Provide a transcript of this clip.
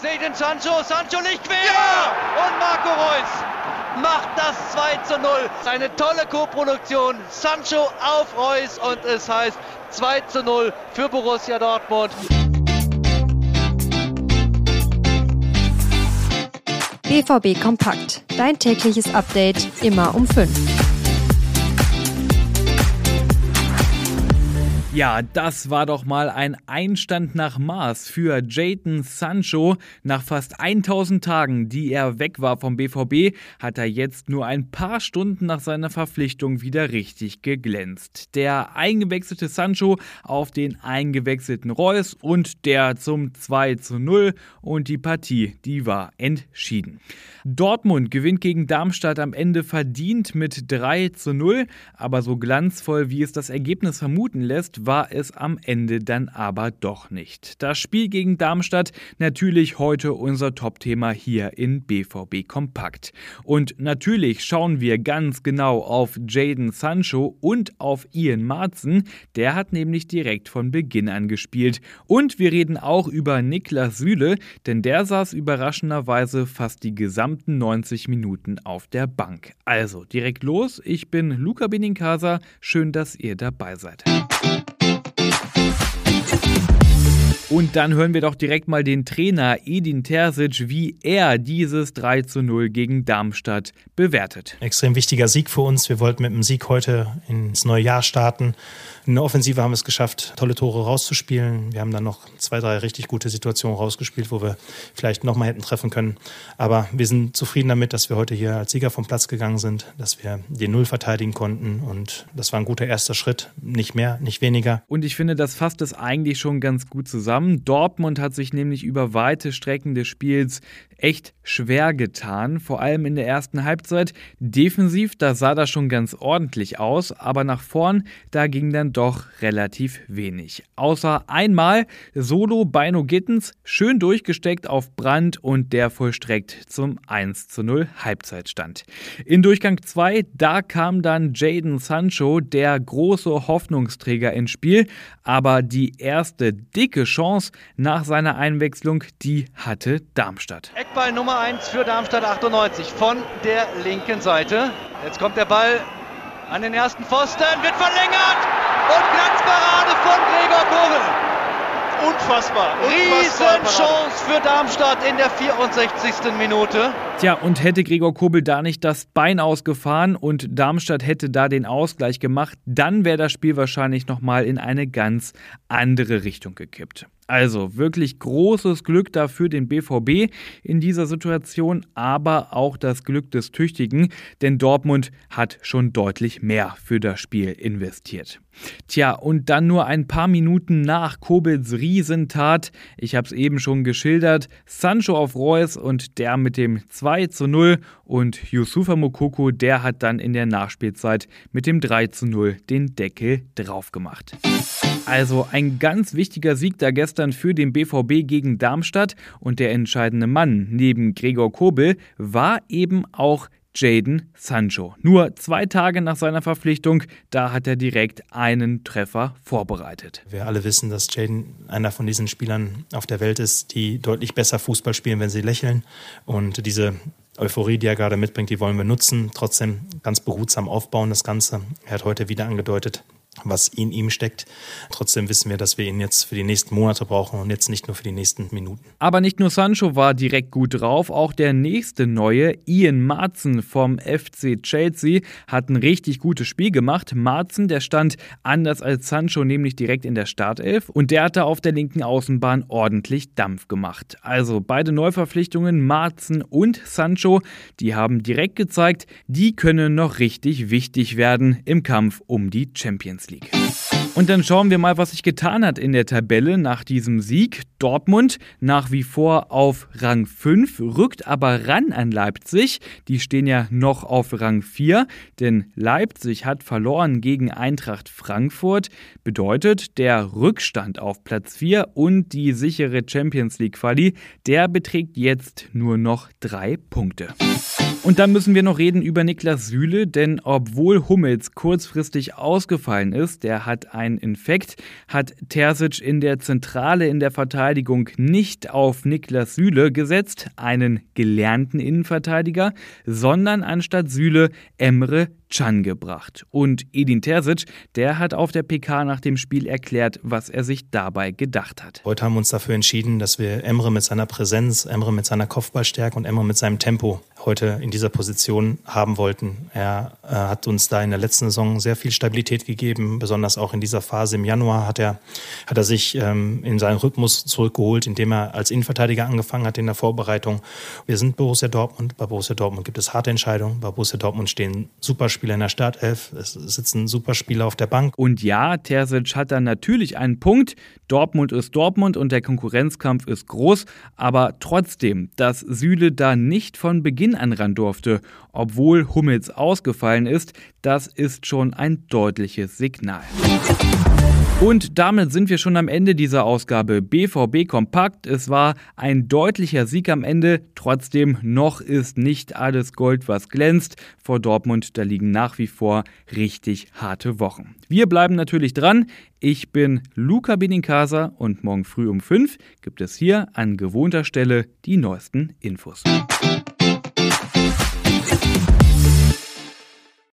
Seht den Sancho, Sancho nicht quer! Ja! Und Marco Reus macht das 2 zu 0. Eine tolle Co-Produktion. Sancho auf Reus und es heißt 2 zu 0 für Borussia Dortmund. BVB Kompakt. Dein tägliches Update immer um 5. Ja, das war doch mal ein Einstand nach Maß für Jayden Sancho. Nach fast 1000 Tagen, die er weg war vom BVB, hat er jetzt nur ein paar Stunden nach seiner Verpflichtung wieder richtig geglänzt. Der eingewechselte Sancho auf den eingewechselten Reus und der zum 2 zu 0 und die Partie, die war entschieden. Dortmund gewinnt gegen Darmstadt am Ende verdient mit 3 zu 0, aber so glanzvoll, wie es das Ergebnis vermuten lässt, war es am Ende dann aber doch nicht. Das Spiel gegen Darmstadt natürlich heute unser Top-Thema hier in BVB Kompakt. Und natürlich schauen wir ganz genau auf Jaden Sancho und auf Ian Marzen. Der hat nämlich direkt von Beginn an gespielt. Und wir reden auch über Niklas Süle, denn der saß überraschenderweise fast die gesamten 90 Minuten auf der Bank. Also direkt los, ich bin Luca Benincasa, schön, dass ihr dabei seid. Und dann hören wir doch direkt mal den Trainer Edin Terzic, wie er dieses 3 zu 0 gegen Darmstadt bewertet. Extrem wichtiger Sieg für uns. Wir wollten mit dem Sieg heute ins neue Jahr starten. In der Offensive haben wir es geschafft, tolle Tore rauszuspielen. Wir haben dann noch zwei, drei richtig gute Situationen rausgespielt, wo wir vielleicht nochmal hätten treffen können. Aber wir sind zufrieden damit, dass wir heute hier als Sieger vom Platz gegangen sind, dass wir den Null verteidigen konnten. Und das war ein guter erster Schritt. Nicht mehr, nicht weniger. Und ich finde, das fasst es eigentlich schon ganz gut zusammen. Dortmund hat sich nämlich über weite Strecken des Spiels echt schwer getan, vor allem in der ersten Halbzeit. Defensiv, da sah das schon ganz ordentlich aus, aber nach vorn, da ging dann doch relativ wenig. Außer einmal Solo Beino Gittens, schön durchgesteckt auf Brand und der vollstreckt zum 1 zu 0 Halbzeitstand. In Durchgang 2, da kam dann Jaden Sancho, der große Hoffnungsträger ins Spiel, aber die erste dicke Chance nach seiner Einwechslung, die hatte Darmstadt. Eckball Nummer 1 für Darmstadt 98 von der linken Seite. Jetzt kommt der Ball an den ersten Pfosten, wird verlängert und Glanzparade von Gregor Kobel. Unfassbar. Riesenchance für Darmstadt in der 64. Minute. Tja, und hätte Gregor Kobel da nicht das Bein ausgefahren und Darmstadt hätte da den Ausgleich gemacht, dann wäre das Spiel wahrscheinlich nochmal in eine ganz andere Richtung gekippt. Also wirklich großes Glück dafür den BVB in dieser Situation, aber auch das Glück des Tüchtigen, denn Dortmund hat schon deutlich mehr für das Spiel investiert. Tja, und dann nur ein paar Minuten nach Kobels Riesentat, ich habe es eben schon geschildert, Sancho auf Reus und der mit dem 2 zu 0 und Yusufa Mokoko, der hat dann in der Nachspielzeit mit dem 3 zu 0 den Deckel drauf gemacht. Also ein ganz wichtiger Sieg da gestern für den BVB gegen Darmstadt und der entscheidende Mann neben Gregor Kobel war eben auch Jaden Sancho. Nur zwei Tage nach seiner Verpflichtung, da hat er direkt einen Treffer vorbereitet. Wir alle wissen, dass Jaden einer von diesen Spielern auf der Welt ist, die deutlich besser Fußball spielen, wenn sie lächeln. Und diese Euphorie, die er gerade mitbringt, die wollen wir nutzen. Trotzdem ganz behutsam aufbauen, das Ganze. Er hat heute wieder angedeutet, was in ihm steckt. Trotzdem wissen wir, dass wir ihn jetzt für die nächsten Monate brauchen und jetzt nicht nur für die nächsten Minuten. Aber nicht nur Sancho war direkt gut drauf, auch der nächste neue, Ian Marzen vom FC Chelsea, hat ein richtig gutes Spiel gemacht. Marzen, der stand anders als Sancho nämlich direkt in der Startelf und der hatte auf der linken Außenbahn ordentlich Dampf gemacht. Also beide Neuverpflichtungen, Marzen und Sancho, die haben direkt gezeigt, die können noch richtig wichtig werden im Kampf um die Champions League. Und dann schauen wir mal, was sich getan hat in der Tabelle nach diesem Sieg. Dortmund nach wie vor auf Rang 5, rückt aber ran an Leipzig. Die stehen ja noch auf Rang 4, denn Leipzig hat verloren gegen Eintracht Frankfurt. Bedeutet, der Rückstand auf Platz 4 und die sichere Champions League Quali, der beträgt jetzt nur noch drei Punkte. Und dann müssen wir noch reden über Niklas Süle, denn obwohl Hummels kurzfristig ausgefallen ist, der hat einen Infekt, hat Terzic in der Zentrale in der Verteidigung nicht auf Niklas Süle gesetzt, einen gelernten Innenverteidiger, sondern anstatt Süle Emre Can gebracht. Und Edin Terzic, der hat auf der PK nach dem Spiel erklärt, was er sich dabei gedacht hat. Heute haben wir uns dafür entschieden, dass wir Emre mit seiner Präsenz, Emre mit seiner Kopfballstärke und Emre mit seinem Tempo heute in dieser Position haben wollten. Er äh, hat uns da in der letzten Saison sehr viel Stabilität gegeben, besonders auch in dieser Phase im Januar hat er, hat er sich ähm, in seinen Rhythmus zurückgeholt, indem er als Innenverteidiger angefangen hat in der Vorbereitung. Wir sind Borussia Dortmund. Bei Borussia Dortmund gibt es harte Entscheidungen. Bei Borussia Dortmund stehen Superspieler in der Startelf. Es sitzen Superspieler auf der Bank. Und ja, Terzic hat dann natürlich einen Punkt. Dortmund ist Dortmund und der Konkurrenzkampf ist groß. Aber trotzdem, dass Süle da nicht von Beginn an ran durfte, obwohl Hummels ausgefallen ist, das ist schon ein deutliches Signal. Und damit sind wir schon am Ende dieser Ausgabe BVB Kompakt. Es war ein deutlicher Sieg am Ende. Trotzdem noch ist nicht alles Gold, was glänzt. Vor Dortmund, da liegen nach wie vor richtig harte Wochen. Wir bleiben natürlich dran. Ich bin Luca Benincasa und morgen früh um 5 gibt es hier an gewohnter Stelle die neuesten Infos.